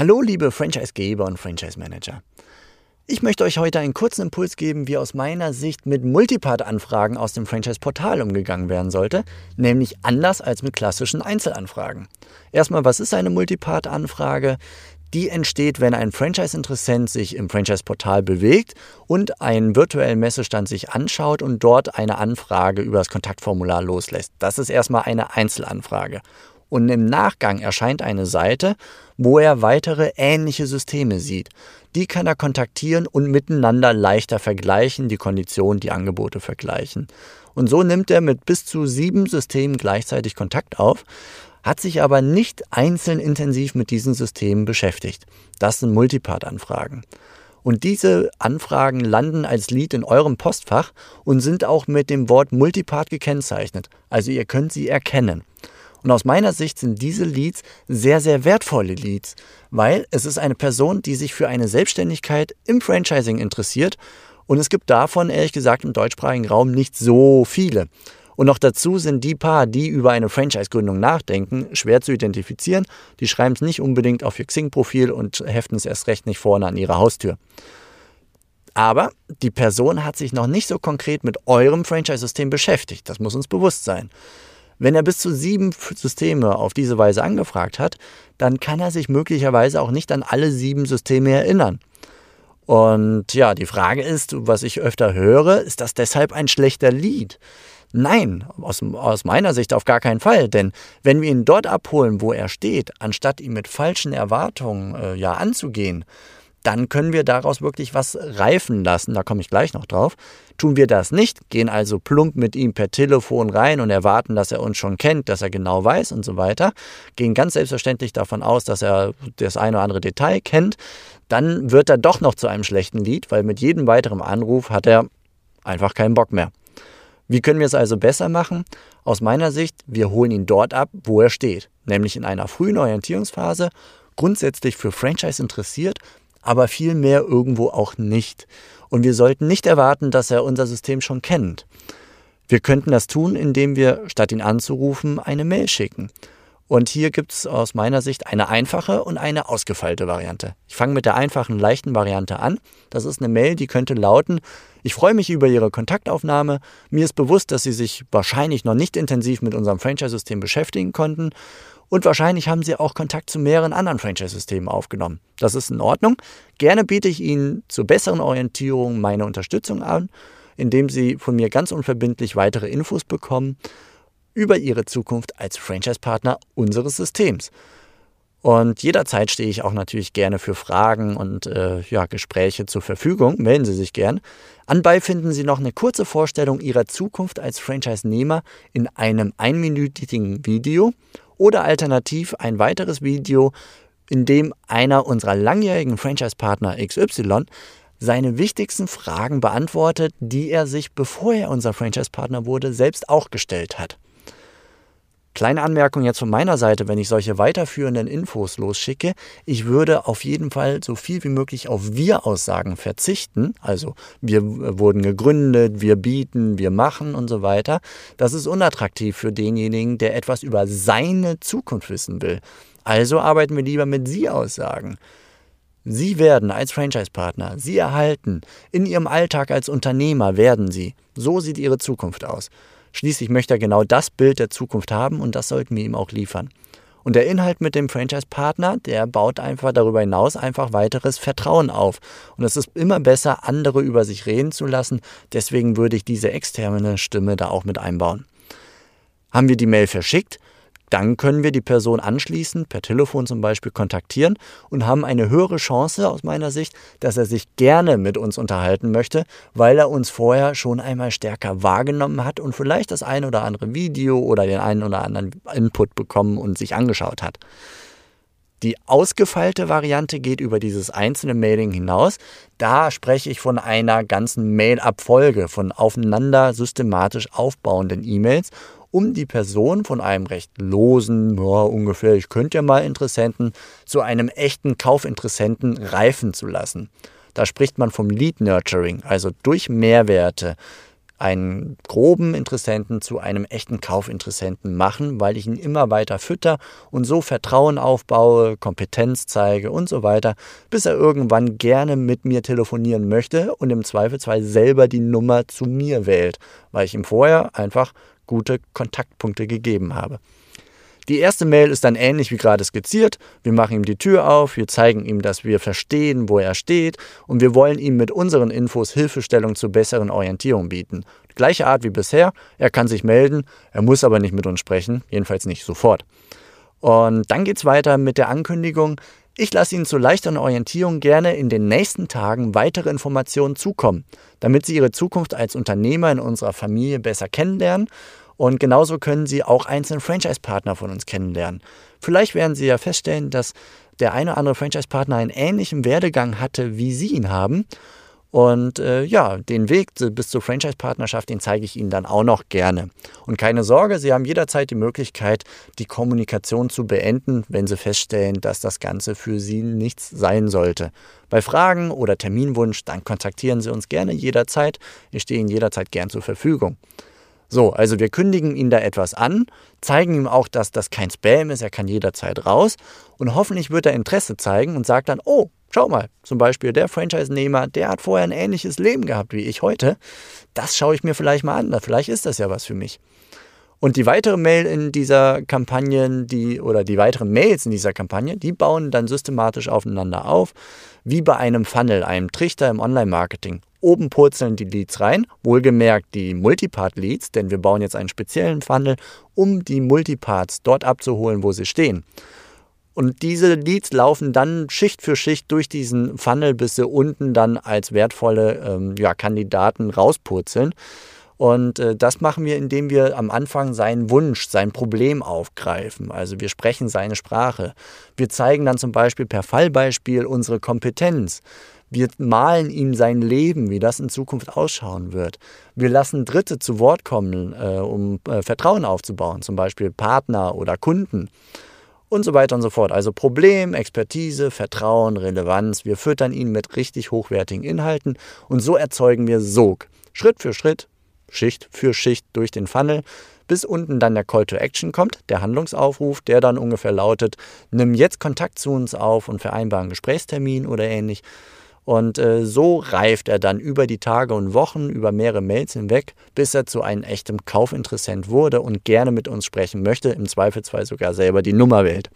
Hallo liebe Franchisegeber und Franchise Manager. Ich möchte euch heute einen kurzen Impuls geben, wie aus meiner Sicht mit Multipart-Anfragen aus dem Franchise-Portal umgegangen werden sollte, nämlich anders als mit klassischen Einzelanfragen. Erstmal, was ist eine Multipart-Anfrage? Die entsteht, wenn ein Franchise-Interessent sich im Franchise-Portal bewegt und einen virtuellen Messestand sich anschaut und dort eine Anfrage über das Kontaktformular loslässt. Das ist erstmal eine Einzelanfrage. Und im Nachgang erscheint eine Seite, wo er weitere ähnliche Systeme sieht. Die kann er kontaktieren und miteinander leichter vergleichen, die Konditionen, die Angebote vergleichen. Und so nimmt er mit bis zu sieben Systemen gleichzeitig Kontakt auf hat sich aber nicht einzeln intensiv mit diesen Systemen beschäftigt. Das sind Multipart-Anfragen. Und diese Anfragen landen als Lead in eurem Postfach und sind auch mit dem Wort Multipart gekennzeichnet. Also ihr könnt sie erkennen. Und aus meiner Sicht sind diese Leads sehr, sehr wertvolle Leads, weil es ist eine Person, die sich für eine Selbstständigkeit im Franchising interessiert. Und es gibt davon, ehrlich gesagt, im deutschsprachigen Raum nicht so viele. Und noch dazu sind die paar, die über eine Franchise-Gründung nachdenken, schwer zu identifizieren. Die schreiben es nicht unbedingt auf ihr Xing-Profil und heften es erst recht nicht vorne an ihrer Haustür. Aber die Person hat sich noch nicht so konkret mit eurem Franchise-System beschäftigt. Das muss uns bewusst sein. Wenn er bis zu sieben Systeme auf diese Weise angefragt hat, dann kann er sich möglicherweise auch nicht an alle sieben Systeme erinnern. Und ja, die Frage ist, was ich öfter höre, ist das deshalb ein schlechter Lead? Nein, aus, aus meiner Sicht auf gar keinen Fall. Denn wenn wir ihn dort abholen, wo er steht, anstatt ihn mit falschen Erwartungen äh, ja anzugehen, dann können wir daraus wirklich was reifen lassen. Da komme ich gleich noch drauf. Tun wir das nicht, gehen also plump mit ihm per Telefon rein und erwarten, dass er uns schon kennt, dass er genau weiß und so weiter, gehen ganz selbstverständlich davon aus, dass er das eine oder andere Detail kennt, dann wird er doch noch zu einem schlechten Lied, weil mit jedem weiteren Anruf hat er einfach keinen Bock mehr. Wie können wir es also besser machen? Aus meiner Sicht, wir holen ihn dort ab, wo er steht, nämlich in einer frühen Orientierungsphase, grundsätzlich für Franchise interessiert, aber vielmehr irgendwo auch nicht. Und wir sollten nicht erwarten, dass er unser System schon kennt. Wir könnten das tun, indem wir, statt ihn anzurufen, eine Mail schicken. Und hier gibt es aus meiner Sicht eine einfache und eine ausgefeilte Variante. Ich fange mit der einfachen, leichten Variante an. Das ist eine Mail, die könnte lauten, ich freue mich über Ihre Kontaktaufnahme. Mir ist bewusst, dass Sie sich wahrscheinlich noch nicht intensiv mit unserem Franchise-System beschäftigen konnten. Und wahrscheinlich haben Sie auch Kontakt zu mehreren anderen Franchise-Systemen aufgenommen. Das ist in Ordnung. Gerne biete ich Ihnen zur besseren Orientierung meine Unterstützung an, indem Sie von mir ganz unverbindlich weitere Infos bekommen über ihre Zukunft als Franchise-Partner unseres Systems. Und jederzeit stehe ich auch natürlich gerne für Fragen und äh, ja, Gespräche zur Verfügung. Melden Sie sich gern. Anbei finden Sie noch eine kurze Vorstellung Ihrer Zukunft als Franchise-Nehmer in einem einminütigen Video oder alternativ ein weiteres Video, in dem einer unserer langjährigen Franchise-Partner XY seine wichtigsten Fragen beantwortet, die er sich, bevor er unser Franchise-Partner wurde, selbst auch gestellt hat. Kleine Anmerkung jetzt von meiner Seite, wenn ich solche weiterführenden Infos losschicke, ich würde auf jeden Fall so viel wie möglich auf Wir-Aussagen verzichten. Also wir wurden gegründet, wir bieten, wir machen und so weiter. Das ist unattraktiv für denjenigen, der etwas über seine Zukunft wissen will. Also arbeiten wir lieber mit Sie-Aussagen. Sie werden als Franchise-Partner, Sie erhalten, in Ihrem Alltag als Unternehmer werden Sie. So sieht Ihre Zukunft aus. Schließlich möchte er genau das Bild der Zukunft haben und das sollten wir ihm auch liefern. Und der Inhalt mit dem Franchise-Partner, der baut einfach darüber hinaus einfach weiteres Vertrauen auf. Und es ist immer besser, andere über sich reden zu lassen. Deswegen würde ich diese externe Stimme da auch mit einbauen. Haben wir die Mail verschickt, dann können wir die Person anschließend per Telefon zum Beispiel kontaktieren und haben eine höhere Chance aus meiner Sicht, dass er sich gerne mit uns unterhalten möchte, weil er uns vorher schon einmal stärker wahrgenommen hat und vielleicht das ein oder andere Video oder den einen oder anderen Input bekommen und sich angeschaut hat. Die ausgefeilte Variante geht über dieses einzelne Mailing hinaus. Da spreche ich von einer ganzen Mail-Abfolge, von aufeinander systematisch aufbauenden E-Mails um die Person von einem recht losen, ja, ungefähr, ich könnte ja mal Interessenten, zu einem echten Kaufinteressenten reifen zu lassen. Da spricht man vom Lead Nurturing, also durch Mehrwerte einen groben Interessenten zu einem echten Kaufinteressenten machen, weil ich ihn immer weiter fütter und so Vertrauen aufbaue, Kompetenz zeige und so weiter, bis er irgendwann gerne mit mir telefonieren möchte und im Zweifelsfall selber die Nummer zu mir wählt, weil ich ihm vorher einfach gute Kontaktpunkte gegeben habe. Die erste Mail ist dann ähnlich wie gerade skizziert. Wir machen ihm die Tür auf, wir zeigen ihm, dass wir verstehen, wo er steht und wir wollen ihm mit unseren Infos Hilfestellung zur besseren Orientierung bieten. Gleiche Art wie bisher, er kann sich melden, er muss aber nicht mit uns sprechen, jedenfalls nicht sofort. Und dann geht es weiter mit der Ankündigung, ich lasse Ihnen zur leichteren Orientierung gerne in den nächsten Tagen weitere Informationen zukommen, damit Sie Ihre Zukunft als Unternehmer in unserer Familie besser kennenlernen und genauso können Sie auch einzelne Franchise-Partner von uns kennenlernen. Vielleicht werden Sie ja feststellen, dass der eine oder andere Franchise-Partner einen ähnlichen Werdegang hatte, wie Sie ihn haben. Und äh, ja, den Weg bis zur Franchise-Partnerschaft, den zeige ich Ihnen dann auch noch gerne. Und keine Sorge, Sie haben jederzeit die Möglichkeit, die Kommunikation zu beenden, wenn Sie feststellen, dass das Ganze für Sie nichts sein sollte. Bei Fragen oder Terminwunsch, dann kontaktieren Sie uns gerne jederzeit. Ich stehe Ihnen jederzeit gern zur Verfügung. So, also wir kündigen ihm da etwas an, zeigen ihm auch, dass das kein Spam ist, er kann jederzeit raus und hoffentlich wird er Interesse zeigen und sagt dann, oh, schau mal, zum Beispiel der Franchise-Nehmer, der hat vorher ein ähnliches Leben gehabt wie ich heute, das schaue ich mir vielleicht mal an, vielleicht ist das ja was für mich. Und die weitere Mail in dieser Kampagne, die oder die weiteren Mails in dieser Kampagne, die bauen dann systematisch aufeinander auf, wie bei einem Funnel, einem Trichter im Online-Marketing. Oben purzeln die Leads rein, wohlgemerkt die Multipart-Leads, denn wir bauen jetzt einen speziellen Funnel, um die Multiparts dort abzuholen, wo sie stehen. Und diese Leads laufen dann Schicht für Schicht durch diesen Funnel, bis sie unten dann als wertvolle ähm, ja, Kandidaten rauspurzeln. Und äh, das machen wir, indem wir am Anfang seinen Wunsch, sein Problem aufgreifen. Also wir sprechen seine Sprache. Wir zeigen dann zum Beispiel per Fallbeispiel unsere Kompetenz. Wir malen ihm sein Leben, wie das in Zukunft ausschauen wird. Wir lassen Dritte zu Wort kommen, äh, um äh, Vertrauen aufzubauen, zum Beispiel Partner oder Kunden und so weiter und so fort. Also Problem, Expertise, Vertrauen, Relevanz. Wir füttern ihn mit richtig hochwertigen Inhalten und so erzeugen wir Sog. Schritt für Schritt, Schicht für Schicht durch den Funnel, bis unten dann der Call to Action kommt, der Handlungsaufruf, der dann ungefähr lautet, nimm jetzt Kontakt zu uns auf und vereinbare einen Gesprächstermin oder ähnlich. Und äh, so reift er dann über die Tage und Wochen, über mehrere Mails hinweg, bis er zu einem echten Kaufinteressent wurde und gerne mit uns sprechen möchte, im Zweifelsfall sogar selber die Nummer wählt.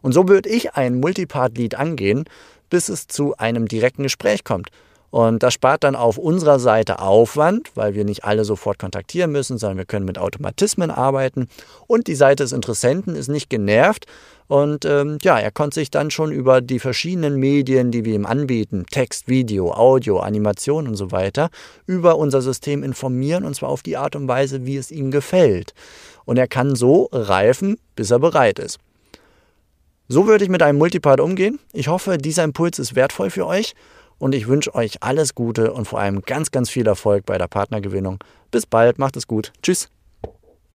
Und so würde ich ein Multipart-Lead angehen, bis es zu einem direkten Gespräch kommt. Und das spart dann auf unserer Seite Aufwand, weil wir nicht alle sofort kontaktieren müssen, sondern wir können mit Automatismen arbeiten. Und die Seite des Interessenten ist nicht genervt. Und ähm, ja, er konnte sich dann schon über die verschiedenen Medien, die wir ihm anbieten, Text, Video, Audio, Animation und so weiter, über unser System informieren und zwar auf die Art und Weise, wie es ihm gefällt. Und er kann so reifen, bis er bereit ist. So würde ich mit einem Multipart umgehen. Ich hoffe, dieser Impuls ist wertvoll für euch und ich wünsche euch alles Gute und vor allem ganz, ganz viel Erfolg bei der Partnergewinnung. Bis bald, macht es gut. Tschüss.